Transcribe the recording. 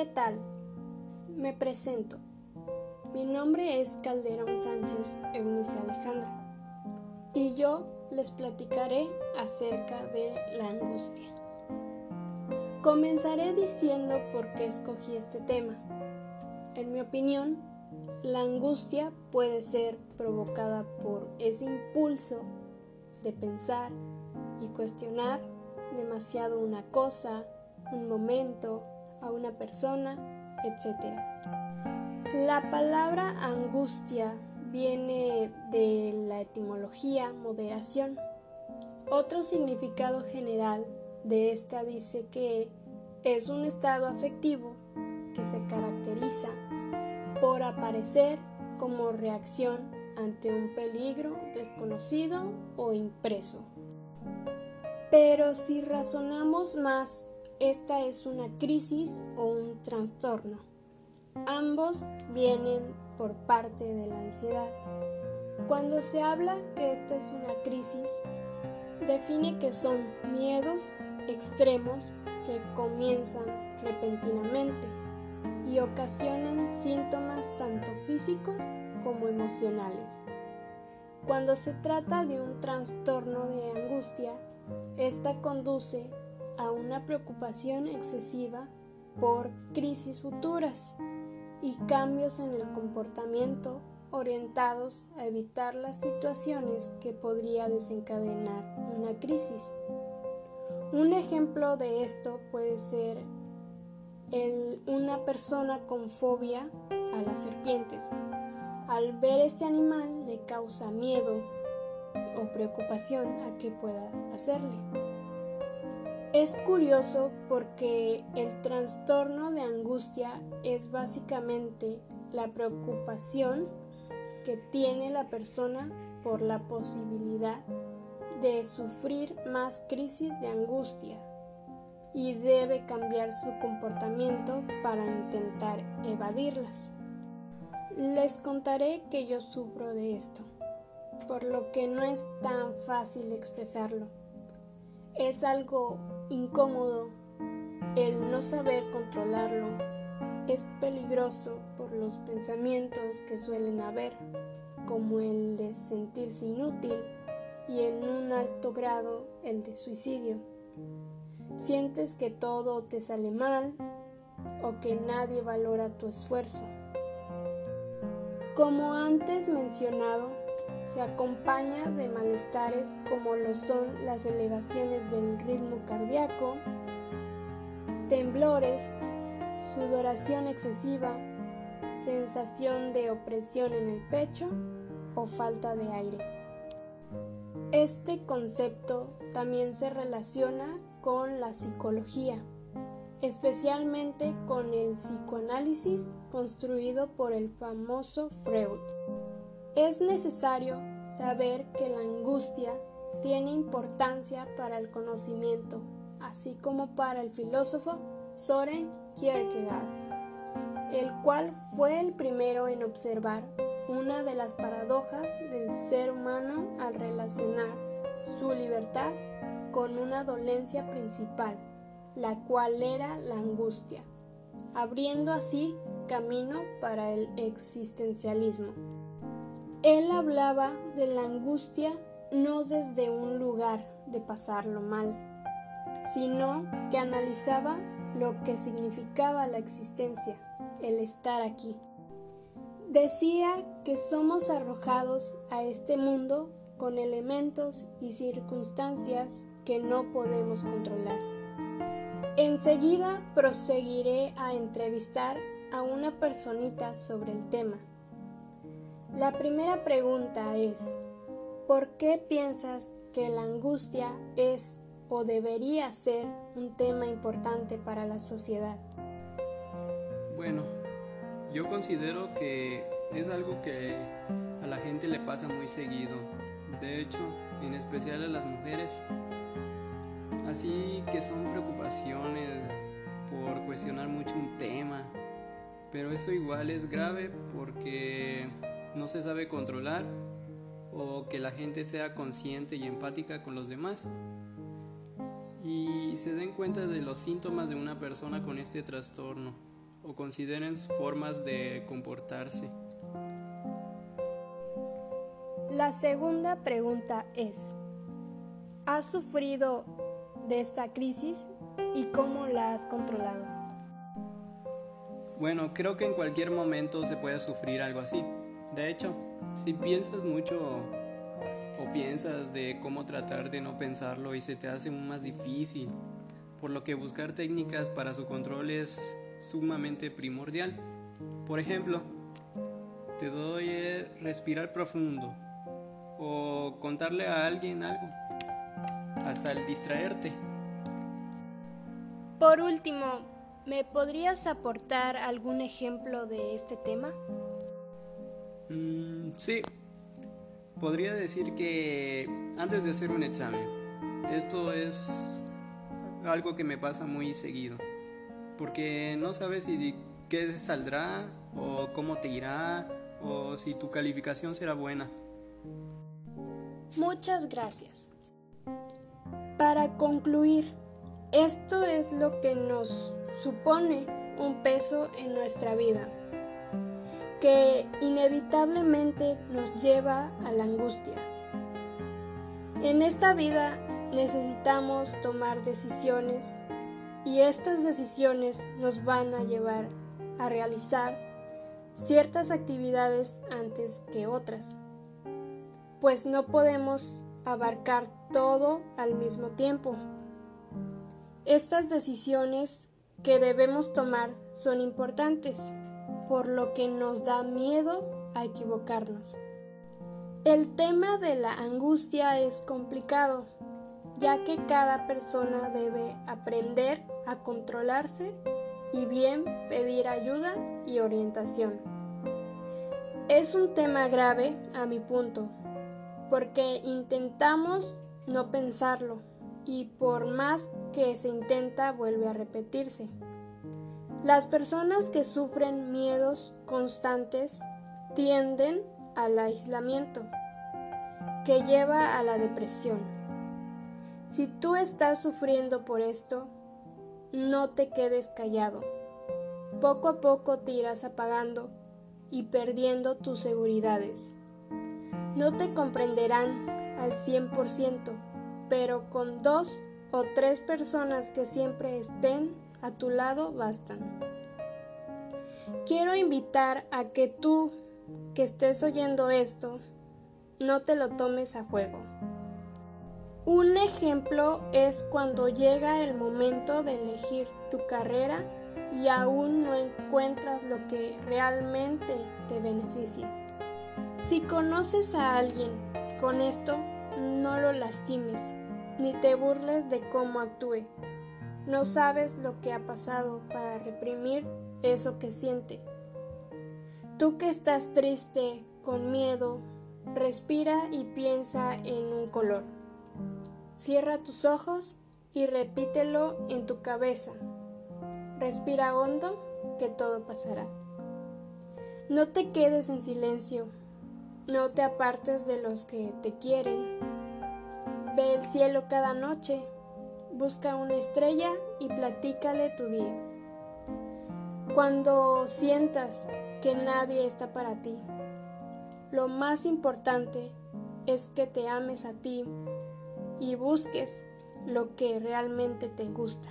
¿Qué tal? Me presento. Mi nombre es Calderón Sánchez Eunice Alejandra y yo les platicaré acerca de la angustia. Comenzaré diciendo por qué escogí este tema. En mi opinión, la angustia puede ser provocada por ese impulso de pensar y cuestionar demasiado una cosa, un momento, a una persona, etc. La palabra angustia viene de la etimología moderación. Otro significado general de esta dice que es un estado afectivo que se caracteriza por aparecer como reacción ante un peligro desconocido o impreso. Pero si razonamos más, esta es una crisis o un trastorno. Ambos vienen por parte de la ansiedad. Cuando se habla que esta es una crisis, define que son miedos extremos que comienzan repentinamente y ocasionan síntomas tanto físicos como emocionales. Cuando se trata de un trastorno de angustia, esta conduce a una preocupación excesiva por crisis futuras y cambios en el comportamiento orientados a evitar las situaciones que podría desencadenar una crisis. Un ejemplo de esto puede ser una persona con fobia a las serpientes. Al ver este animal le causa miedo o preocupación a qué pueda hacerle. Es curioso porque el trastorno de angustia es básicamente la preocupación que tiene la persona por la posibilidad de sufrir más crisis de angustia y debe cambiar su comportamiento para intentar evadirlas. Les contaré que yo sufro de esto por lo que no es tan fácil expresarlo. Es algo incómodo el no saber controlarlo. Es peligroso por los pensamientos que suelen haber, como el de sentirse inútil y en un alto grado el de suicidio. Sientes que todo te sale mal o que nadie valora tu esfuerzo. Como antes mencionado, se acompaña de malestares como lo son las elevaciones del ritmo cardíaco, temblores, sudoración excesiva, sensación de opresión en el pecho o falta de aire. Este concepto también se relaciona con la psicología, especialmente con el psicoanálisis construido por el famoso Freud. Es necesario saber que la angustia tiene importancia para el conocimiento, así como para el filósofo Soren Kierkegaard, el cual fue el primero en observar una de las paradojas del ser humano al relacionar su libertad con una dolencia principal, la cual era la angustia, abriendo así camino para el existencialismo. Él hablaba de la angustia no desde un lugar de pasarlo mal, sino que analizaba lo que significaba la existencia, el estar aquí. Decía que somos arrojados a este mundo con elementos y circunstancias que no podemos controlar. Enseguida proseguiré a entrevistar a una personita sobre el tema la primera pregunta es, ¿por qué piensas que la angustia es o debería ser un tema importante para la sociedad? Bueno, yo considero que es algo que a la gente le pasa muy seguido. De hecho, en especial a las mujeres. Así que son preocupaciones por cuestionar mucho un tema. Pero eso igual es grave porque no se sabe controlar o que la gente sea consciente y empática con los demás y se den cuenta de los síntomas de una persona con este trastorno o consideren formas de comportarse. La segunda pregunta es, ¿has sufrido de esta crisis y cómo la has controlado? Bueno, creo que en cualquier momento se puede sufrir algo así. De hecho, si piensas mucho o piensas de cómo tratar de no pensarlo y se te hace más difícil, por lo que buscar técnicas para su control es sumamente primordial. Por ejemplo, te doy respirar profundo o contarle a alguien algo, hasta el distraerte. Por último, ¿me podrías aportar algún ejemplo de este tema? Mm, sí, podría decir que antes de hacer un examen, esto es algo que me pasa muy seguido, porque no sabes si qué saldrá o cómo te irá o si tu calificación será buena. Muchas gracias. Para concluir, esto es lo que nos supone un peso en nuestra vida, que inevitablemente nos lleva a la angustia. En esta vida necesitamos tomar decisiones y estas decisiones nos van a llevar a realizar ciertas actividades antes que otras pues no podemos abarcar todo al mismo tiempo. Estas decisiones que debemos tomar son importantes, por lo que nos da miedo a equivocarnos. El tema de la angustia es complicado, ya que cada persona debe aprender a controlarse y bien pedir ayuda y orientación. Es un tema grave a mi punto, porque intentamos no pensarlo y por más que se intenta vuelve a repetirse. Las personas que sufren miedos constantes tienden al aislamiento, que lleva a la depresión. Si tú estás sufriendo por esto, no te quedes callado. Poco a poco te irás apagando y perdiendo tus seguridades. No te comprenderán al 100%, pero con dos o tres personas que siempre estén a tu lado bastan. Quiero invitar a que tú, que estés oyendo esto, no te lo tomes a juego. Un ejemplo es cuando llega el momento de elegir tu carrera y aún no encuentras lo que realmente te beneficia. Si conoces a alguien con esto, no lo lastimes, ni te burles de cómo actúe. No sabes lo que ha pasado para reprimir eso que siente. Tú que estás triste, con miedo, respira y piensa en un color. Cierra tus ojos y repítelo en tu cabeza. Respira hondo, que todo pasará. No te quedes en silencio, no te apartes de los que te quieren. Ve el cielo cada noche, busca una estrella y platícale tu día. Cuando sientas que nadie está para ti, lo más importante es que te ames a ti y busques lo que realmente te gusta.